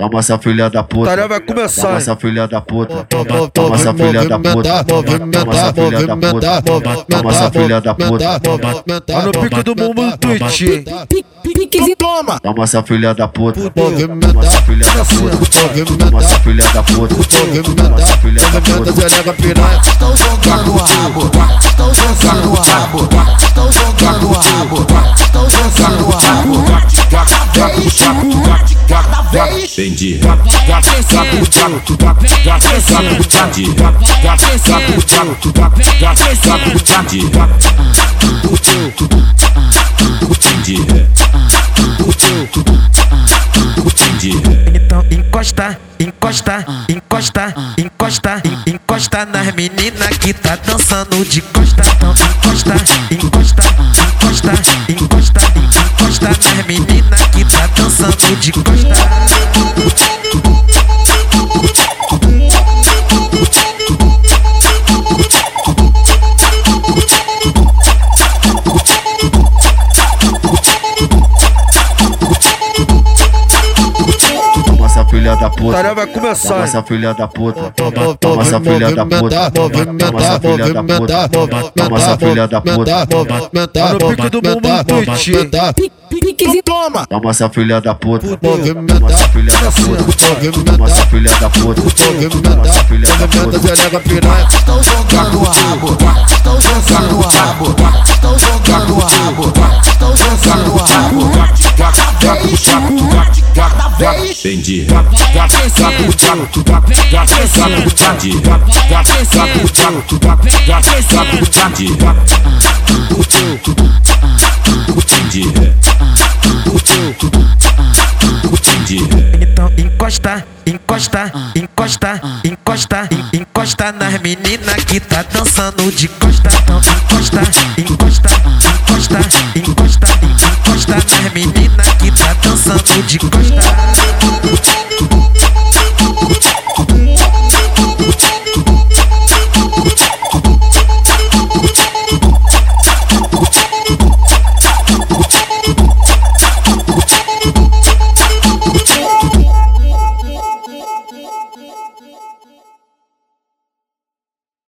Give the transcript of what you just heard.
Toma essa filha da puta. Tarefa vai começar, Toma essa filha da puta. Toma essa filha da puta. Toma essa filha da puta. Toma essa filha da puta. Tá no pique do mundo Twitch. Toma! Toma essa filha da puta. Toma essa filha da puta. Toma essa filha da puta. Toma essa filha da puta. Estão jogando o rabo, estão jogando o rabo, estão jogando o rabo, estão jogando o rabo. Entendi. Entendi. Entendi. Então encosta, encosta, encosta, encosta, en- encosta nas meninas que tá dançando de costa. Então encosta, encosta, dançando de essa filha da puta. Tarefa vai começar, Toma essa filha da puta. Toma essa filha da puta. Toma essa filha da puta. Toma essa filha da puta. Tá no pique do mundo Twitch. Toma! Toma essa filha da puta. Toma essa filha da puta. Toma essa filha da puta. Toma essa filha da puta. Estão jogando o rabo, estão jogando o rabo, estão jogando o rabo, estão jogando o rabo. Cada vez, Entendi. Entendi. Então encosta, encosta, encosta, encosta, en- encosta nas meninas que tá dançando de costa. Então encosta, encosta, encosta, encosta, en- encosta nas meninas que tá dançando de costa.